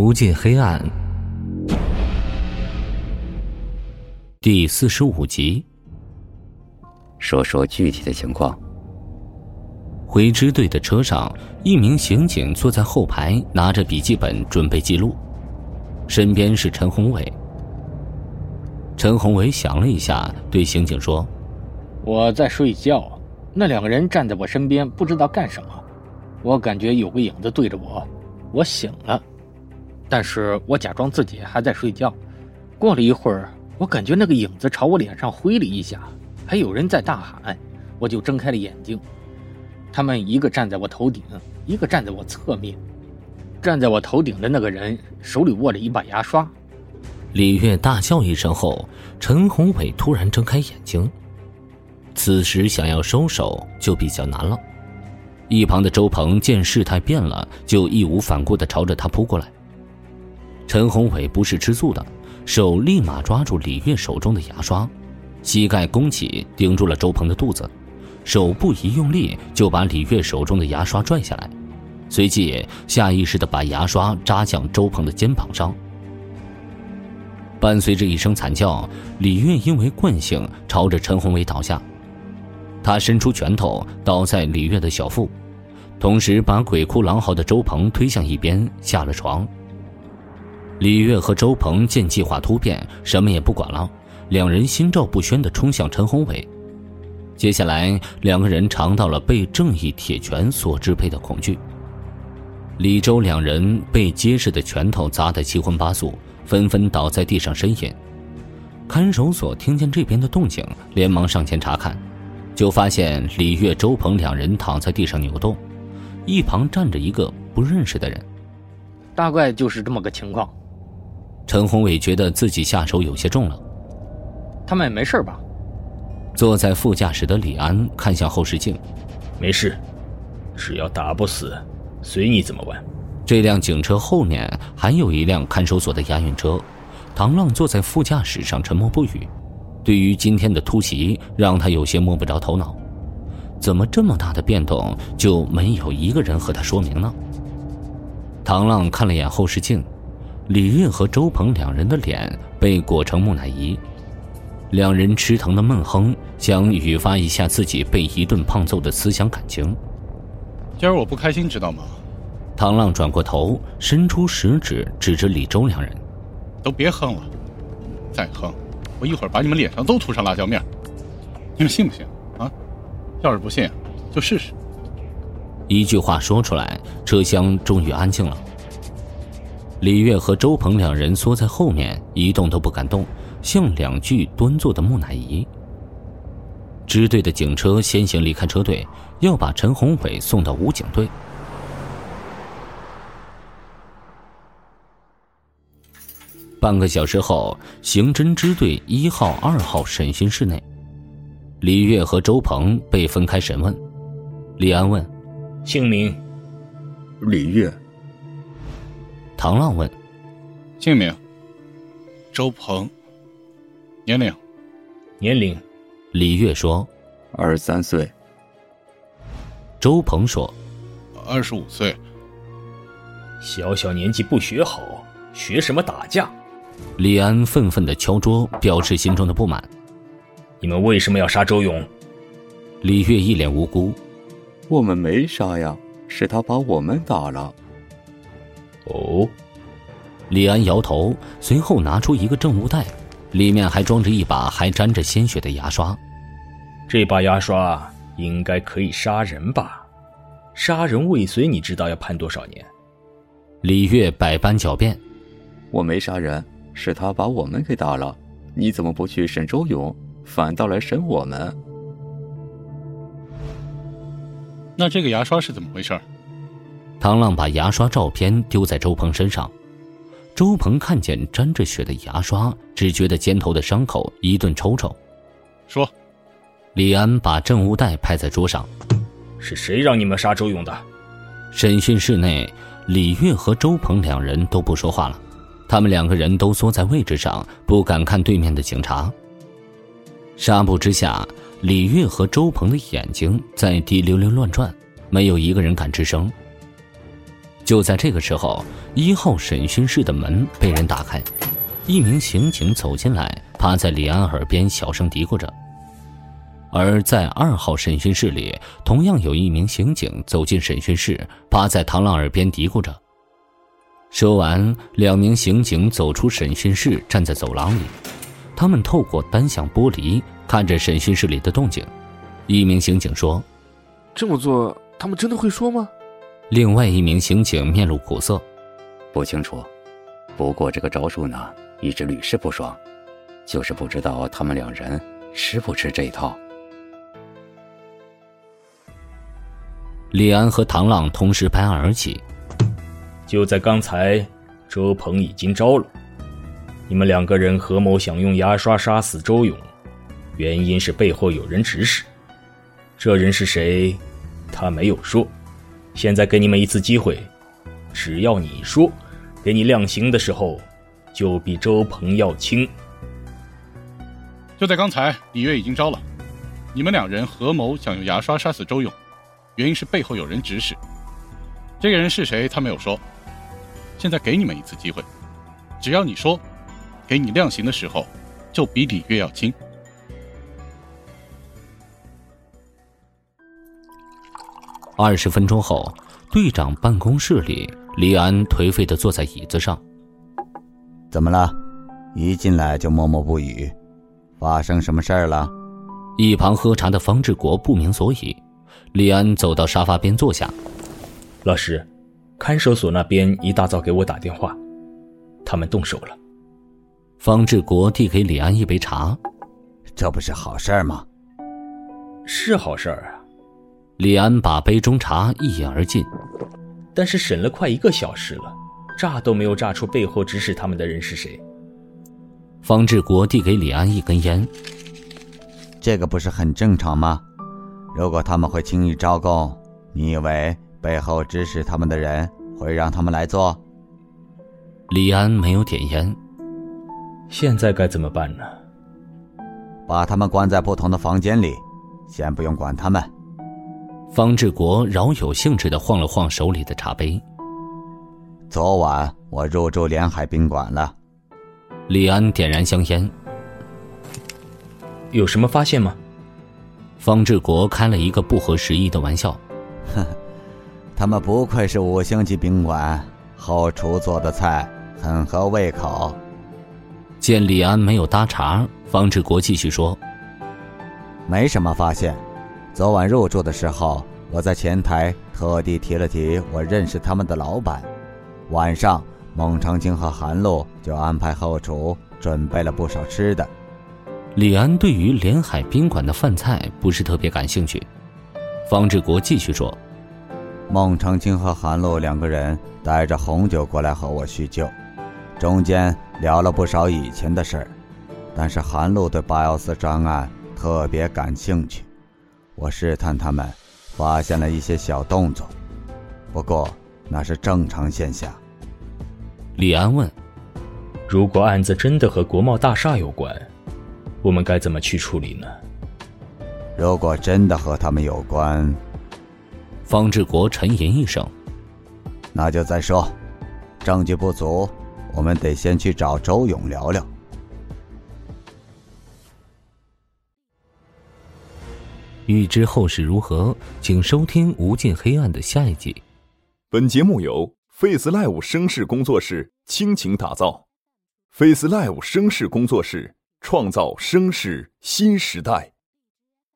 无尽黑暗，第四十五集。说说具体的情况。回支队的车上，一名刑警坐在后排，拿着笔记本准备记录，身边是陈宏伟。陈宏伟想了一下，对刑警说：“我在睡觉，那两个人站在我身边，不知道干什么。我感觉有个影子对着我，我醒了，但是我假装自己还在睡觉。过了一会儿，我感觉那个影子朝我脸上挥了一下，还有人在大喊，我就睁开了眼睛。他们一个站在我头顶，一个站在我侧面。站在我头顶的那个人手里握着一把牙刷。”李月大叫一声后，陈宏伟突然睁开眼睛。此时想要收手就比较难了。一旁的周鹏见事态变了，就义无反顾的朝着他扑过来。陈宏伟不是吃素的，手立马抓住李月手中的牙刷，膝盖弓起顶住了周鹏的肚子，手部一用力就把李月手中的牙刷拽下来，随即下意识的把牙刷扎向周鹏的肩膀上。伴随着一声惨叫，李月因为惯性朝着陈宏伟倒下，他伸出拳头倒在李月的小腹，同时把鬼哭狼嚎的周鹏推向一边下了床。李月和周鹏见计划突变，什么也不管了，两人心照不宣地冲向陈宏伟。接下来，两个人尝到了被正义铁拳所支配的恐惧。李周两人被结实的拳头砸得七荤八素。纷纷倒在地上呻吟。看守所听见这边的动静，连忙上前查看，就发现李月、周鹏两人躺在地上扭动，一旁站着一个不认识的人。大概就是这么个情况。陈宏伟觉得自己下手有些重了。他们没事吧？坐在副驾驶的李安看向后视镜，没事，只要打不死，随你怎么玩。这辆警车后面还有一辆看守所的押运车，唐浪坐在副驾驶上沉默不语。对于今天的突袭，让他有些摸不着头脑。怎么这么大的变动就没有一个人和他说明呢？唐浪看了眼后视镜，李月和周鹏两人的脸被裹成木乃伊，两人吃疼的闷哼，想语发一下自己被一顿胖揍的思想感情。今儿我不开心，知道吗？唐浪转过头，伸出食指指着李周两人：“都别哼了，再哼，我一会儿把你们脸上都涂上辣椒面。你们信不信啊？要是不信，就试试。”一句话说出来，车厢终于安静了。李月和周鹏两人缩在后面，一动都不敢动，像两具端坐的木乃伊。支队的警车先行离开车队，要把陈宏伟送到武警队。半个小时后，刑侦支队一号、二号审讯室内，李月和周鹏被分开审问。李安问：“姓名？”李月。唐浪问：“姓名？”周鹏。年龄？年龄？李月说：“二十三岁。”周鹏说：“二十五岁。”小小年纪不学好，学什么打架？李安愤愤的敲桌，表示心中的不满。你们为什么要杀周勇？李月一脸无辜。我们没杀呀，是他把我们打了。哦。李安摇头，随后拿出一个证物袋，里面还装着一把还沾着鲜血的牙刷。这把牙刷应该可以杀人吧？杀人未遂，你知道要判多少年？李月百般狡辩。我没杀人。是他把我们给打了，你怎么不去审周勇，反倒来审我们？那这个牙刷是怎么回事？唐浪把牙刷照片丢在周鹏身上，周鹏看见沾着血的牙刷，只觉得肩头的伤口一顿抽抽。说，李安把证物袋拍在桌上，是谁让你们杀周勇的？审讯室内，李月和周鹏两人都不说话了。他们两个人都缩在位置上，不敢看对面的警察。纱布之下，李月和周鹏的眼睛在滴溜溜乱转，没有一个人敢吱声。就在这个时候，一号审讯室的门被人打开，一名刑警走进来，趴在李安耳边小声嘀咕着。而在二号审讯室里，同样有一名刑警走进审讯室，趴在唐浪耳边嘀咕着。说完，两名刑警走出审讯室，站在走廊里。他们透过单向玻璃看着审讯室里的动静。一名刑警说：“这么做，他们真的会说吗？”另外一名刑警面露苦涩：“不清楚，不过这个招数呢，一直屡试不爽，就是不知道他们两人吃不吃这一套。”李安和唐浪同时拍案而起：“就在刚才，周鹏已经招了。你们两个人合谋想用牙刷杀死周勇，原因是背后有人指使。这人是谁？他没有说。”现在给你们一次机会，只要你说，给你量刑的时候，就比周鹏要轻。就在刚才，李月已经招了，你们两人合谋想用牙刷杀死周勇，原因是背后有人指使。这个人是谁？他没有说。现在给你们一次机会，只要你说，给你量刑的时候，就比李月要轻。二十分钟后，队长办公室里，李安颓废的坐在椅子上。怎么了？一进来就默默不语，发生什么事儿了？一旁喝茶的方志国不明所以。李安走到沙发边坐下。老师，看守所那边一大早给我打电话，他们动手了。方志国递给李安一杯茶，这不是好事儿吗？是好事儿啊。李安把杯中茶一饮而尽，但是审了快一个小时了，炸都没有炸出背后指使他们的人是谁。方志国递给李安一根烟，这个不是很正常吗？如果他们会轻易招供，你以为背后指使他们的人会让他们来做？李安没有点烟。现在该怎么办呢？把他们关在不同的房间里，先不用管他们。方志国饶有兴致的晃了晃手里的茶杯。昨晚我入住连海宾馆了。李安点燃香烟。有什么发现吗？方志国开了一个不合时宜的玩笑。呵，他们不愧是五星级宾馆，后厨做的菜很合胃口。见李安没有搭茬，方志国继续说：“没什么发现。”昨晚入住的时候，我在前台特地提了提我认识他们的老板。晚上，孟长青和韩露就安排后厨准备了不少吃的。李安对于连海宾馆的饭菜不是特别感兴趣。方志国继续说：“孟长青和韩露两个人带着红酒过来和我叙旧，中间聊了不少以前的事儿，但是韩露对八幺四专案特别感兴趣。”我试探他们，发现了一些小动作，不过那是正常现象。李安问：“如果案子真的和国贸大厦有关，我们该怎么去处理呢？”如果真的和他们有关，方志国沉吟一声：“那就再说，证据不足，我们得先去找周勇聊聊。”欲知后事如何，请收听《无尽黑暗》的下一集。本节目由 Face Live 声势工作室倾情打造，Face Live 声势工作室创造声势新时代。